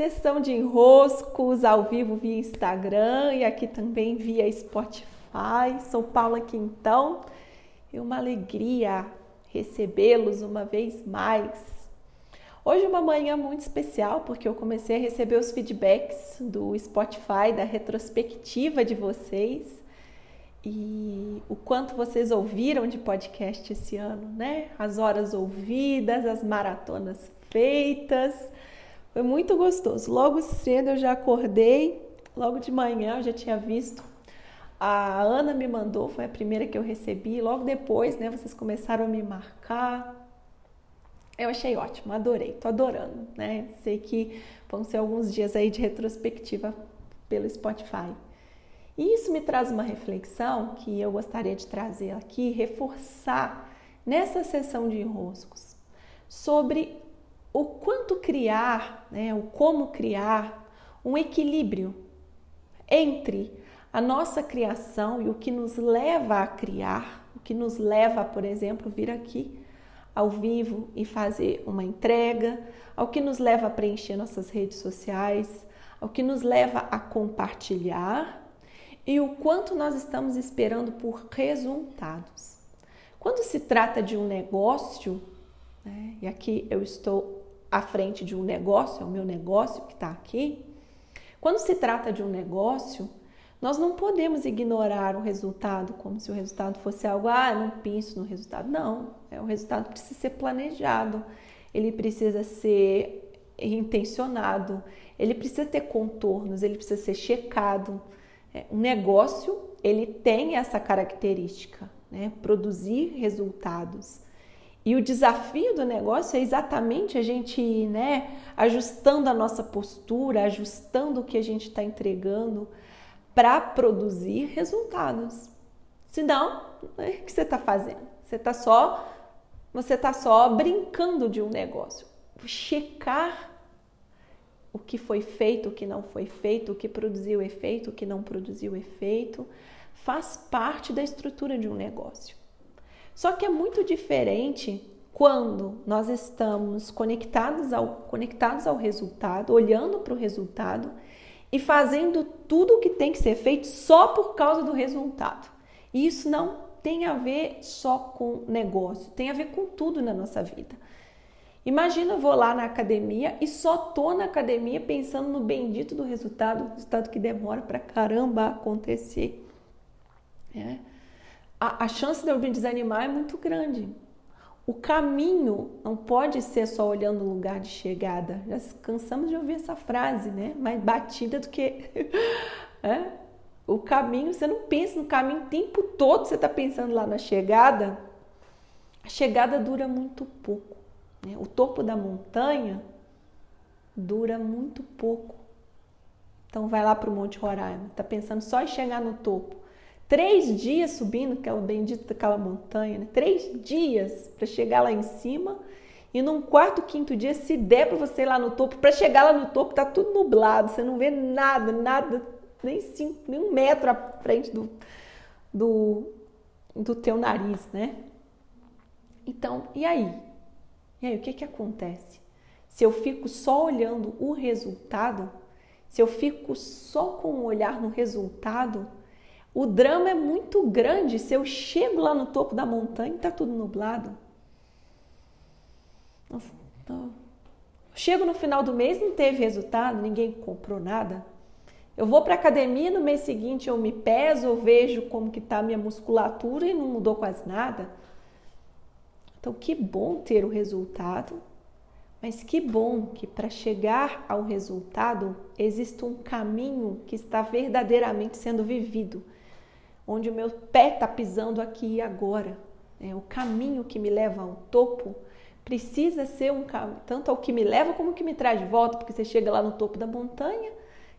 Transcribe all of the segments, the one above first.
Sessão de enroscos ao vivo via Instagram e aqui também via Spotify. Sou Paula Quintão e uma alegria recebê-los uma vez mais. Hoje é uma manhã muito especial porque eu comecei a receber os feedbacks do Spotify, da retrospectiva de vocês e o quanto vocês ouviram de podcast esse ano, né? As horas ouvidas, as maratonas feitas. Foi muito gostoso. Logo cedo eu já acordei, logo de manhã eu já tinha visto. A Ana me mandou, foi a primeira que eu recebi. Logo depois, né, vocês começaram a me marcar. Eu achei ótimo, adorei, tô adorando, né? Sei que vão ser alguns dias aí de retrospectiva pelo Spotify. E isso me traz uma reflexão que eu gostaria de trazer aqui, reforçar nessa sessão de enroscos sobre o quanto criar, né, o como criar um equilíbrio entre a nossa criação e o que nos leva a criar, o que nos leva, por exemplo, vir aqui ao vivo e fazer uma entrega, ao que nos leva a preencher nossas redes sociais, ao que nos leva a compartilhar e o quanto nós estamos esperando por resultados. Quando se trata de um negócio, né, e aqui eu estou à frente de um negócio, é o meu negócio que está aqui. Quando se trata de um negócio, nós não podemos ignorar o resultado como se o resultado fosse algo, ah, não penso no resultado. Não, é, o resultado precisa ser planejado, ele precisa ser intencionado, ele precisa ter contornos, ele precisa ser checado. É, um negócio, ele tem essa característica, né? produzir resultados. E o desafio do negócio é exatamente a gente ir né, ajustando a nossa postura, ajustando o que a gente está entregando para produzir resultados. Senão, né, o que você está fazendo? Você está só, você está só brincando de um negócio. Checar o que foi feito, o que não foi feito, o que produziu efeito, o que não produziu efeito, faz parte da estrutura de um negócio. Só que é muito diferente quando nós estamos conectados ao, conectados ao resultado, olhando para o resultado e fazendo tudo o que tem que ser feito só por causa do resultado. E isso não tem a ver só com negócio, tem a ver com tudo na nossa vida. Imagina eu vou lá na academia e só tô na academia pensando no bendito do resultado, resultado que demora para caramba acontecer. É a, a chance de eu me desanimar é muito grande. O caminho não pode ser só olhando o lugar de chegada. Já cansamos de ouvir essa frase, né? Mais batida do que. é? O caminho, você não pensa no caminho o tempo todo, você está pensando lá na chegada. A chegada dura muito pouco. Né? O topo da montanha dura muito pouco. Então vai lá para o Monte Roraima, está pensando só em chegar no topo. Três dias subindo aquela bendita aquela montanha, né? três dias para chegar lá em cima. E num quarto, quinto dia, se der para você ir lá no topo, para chegar lá no topo, tá tudo nublado, você não vê nada, nada, nem, cinco, nem um metro à frente do, do, do teu nariz, né? Então, e aí? E aí, o que que acontece? Se eu fico só olhando o resultado, se eu fico só com o olhar no resultado, o drama é muito grande se eu chego lá no topo da montanha está tudo nublado. Chego no final do mês, não teve resultado, ninguém comprou nada. Eu vou para academia, no mês seguinte eu me peso, eu vejo como que está a minha musculatura e não mudou quase nada. Então, que bom ter o resultado, mas que bom que para chegar ao resultado existe um caminho que está verdadeiramente sendo vivido onde o meu pé está pisando aqui e agora. É, o caminho que me leva ao topo precisa ser um caminho, tanto ao que me leva como que me traz de volta, porque você chega lá no topo da montanha,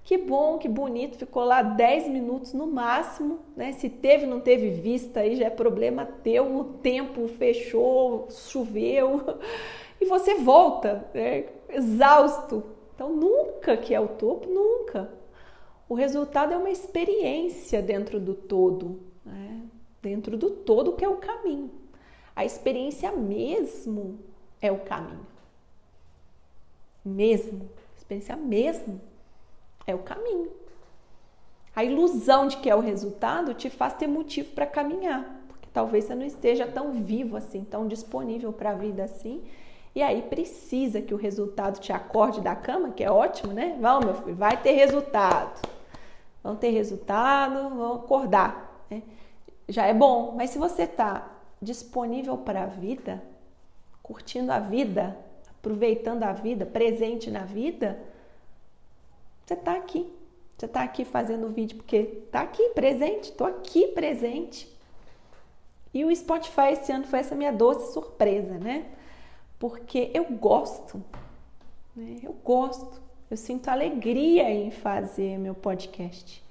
que bom, que bonito, ficou lá 10 minutos no máximo, né? Se teve, não teve vista, aí já é problema teu, o tempo fechou, choveu, e você volta, né? exausto. Então, nunca que é o topo, nunca. O resultado é uma experiência dentro do todo, né? dentro do todo que é o caminho. A experiência mesmo é o caminho. Mesmo. diferenciar mesmo é o caminho. A ilusão de que é o resultado te faz ter motivo para caminhar, porque talvez você não esteja tão vivo assim, tão disponível para a vida assim. E aí precisa que o resultado te acorde da cama, que é ótimo, né? Vamos, meu filho, vai ter resultado. Vão ter resultado, vão acordar. Né? Já é bom, mas se você está disponível para a vida, curtindo a vida, aproveitando a vida, presente na vida, você está aqui. Você está aqui fazendo o vídeo porque está aqui presente, estou aqui presente. E o Spotify esse ano foi essa minha doce surpresa, né? Porque eu gosto, né? eu gosto, eu sinto alegria em fazer meu podcast.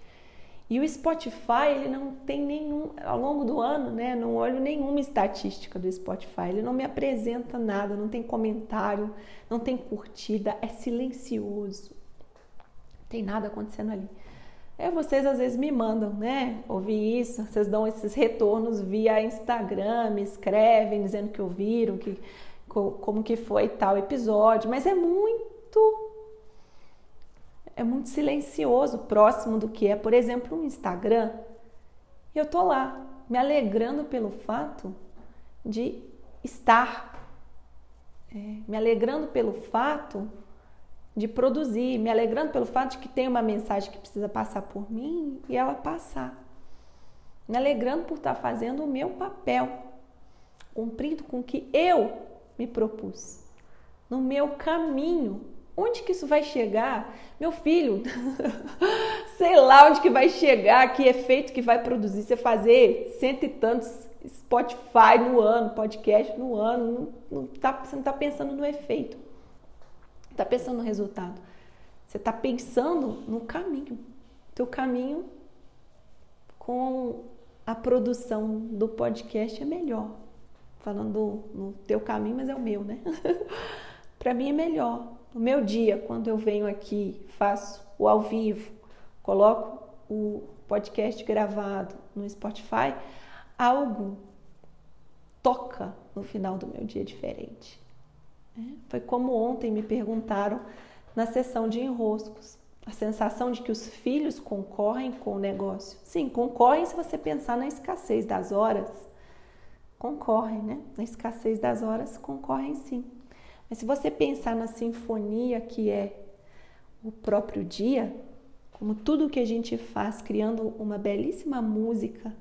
E o Spotify, ele não tem nenhum, ao longo do ano, né? Não olho nenhuma estatística do Spotify. Ele não me apresenta nada, não tem comentário, não tem curtida, é silencioso tem nada acontecendo ali. É, vocês às vezes me mandam, né? Ouvir isso, vocês dão esses retornos via Instagram, me escrevem dizendo que ouviram, que, como que foi tal episódio, mas é muito é muito silencioso, próximo do que é, por exemplo, um Instagram. E eu tô lá, me alegrando pelo fato de estar, é, me alegrando pelo fato de produzir, me alegrando pelo fato de que tem uma mensagem que precisa passar por mim e ela passar. Me alegrando por estar fazendo o meu papel, cumprindo com o que eu me propus, no meu caminho. Onde que isso vai chegar? Meu filho, sei lá onde que vai chegar, que efeito que vai produzir você fazer cento e tantos Spotify no ano, podcast no ano, não, não tá, você não está pensando no efeito está pensando no resultado. Você está pensando no caminho. Teu caminho com a produção do podcast é melhor. Falando no teu caminho, mas é o meu, né? Para mim é melhor. No meu dia, quando eu venho aqui, faço o ao vivo, coloco o podcast gravado no Spotify, algo toca no final do meu dia diferente. É, foi como ontem me perguntaram na sessão de enroscos. A sensação de que os filhos concorrem com o negócio. Sim, concorrem se você pensar na escassez das horas. Concorrem, né? Na escassez das horas, concorrem sim. Mas se você pensar na sinfonia que é o próprio dia, como tudo que a gente faz criando uma belíssima música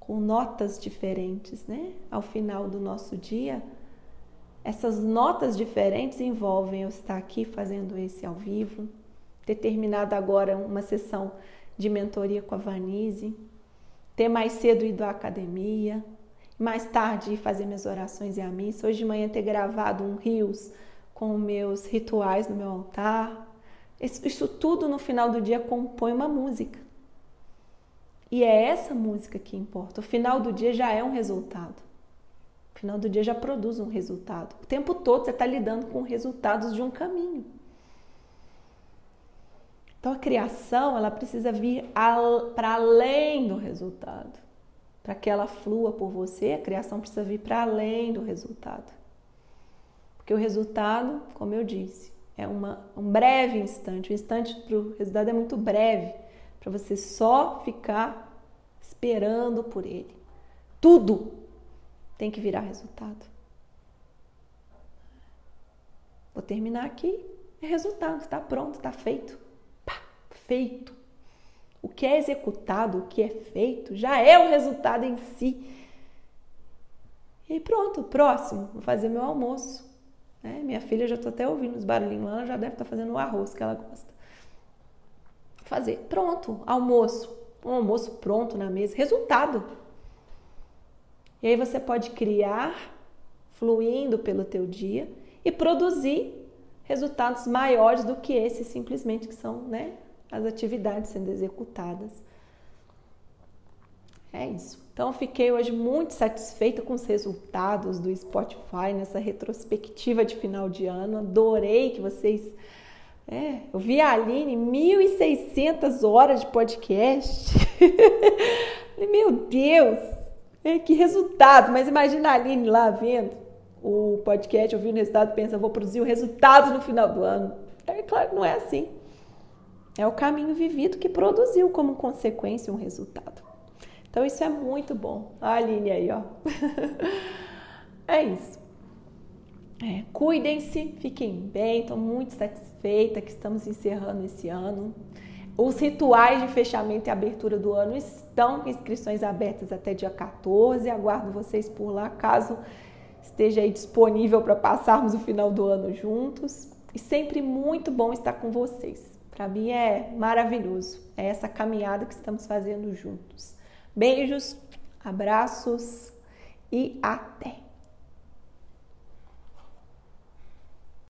com notas diferentes, né? Ao final do nosso dia, essas notas diferentes envolvem eu estar aqui fazendo esse ao vivo, ter terminado agora uma sessão de mentoria com a Vanise, ter mais cedo ido à academia, mais tarde ir fazer minhas orações e a missa, hoje de manhã ter gravado um rios com meus rituais no meu altar. Isso, tudo no final do dia compõe uma música. E é essa música que importa. O final do dia já é um resultado final do dia já produz um resultado. O tempo todo você está lidando com resultados de um caminho. Então a criação ela precisa vir para além do resultado. Para que ela flua por você, a criação precisa vir para além do resultado. Porque o resultado, como eu disse, é uma, um breve instante. O instante para o resultado é muito breve, para você só ficar esperando por ele. Tudo tem que virar resultado. Vou terminar aqui. É resultado, está pronto, está feito. Pá, feito. O que é executado, o que é feito, já é o resultado em si. E pronto, próximo, vou fazer meu almoço. É, minha filha já estou até ouvindo os barulhinhos lá, ela já deve estar tá fazendo o arroz que ela gosta. Fazer, pronto, almoço. Um almoço pronto na mesa, resultado. E aí você pode criar fluindo pelo teu dia e produzir resultados maiores do que esses simplesmente que são, né, as atividades sendo executadas. É isso. Então, fiquei hoje muito satisfeita com os resultados do Spotify nessa retrospectiva de final de ano. Adorei que vocês. É, eu vi a Aline 1.600 horas de podcast. Meu Deus, é, que resultado! Mas imagina a Aline lá vendo o podcast, ouvindo o resultado, pensa, vou produzir o resultado no final do ano. É claro, não é assim. É o caminho vivido que produziu como consequência um resultado. Então isso é muito bom. A Aline aí, ó. é isso. É, Cuidem-se, fiquem bem, estou muito satisfeita que estamos encerrando esse ano. Os rituais de fechamento e abertura do ano estão com inscrições abertas até dia 14. Aguardo vocês por lá, caso esteja aí disponível para passarmos o final do ano juntos. E sempre muito bom estar com vocês. Para mim é maravilhoso. É essa caminhada que estamos fazendo juntos. Beijos, abraços e até!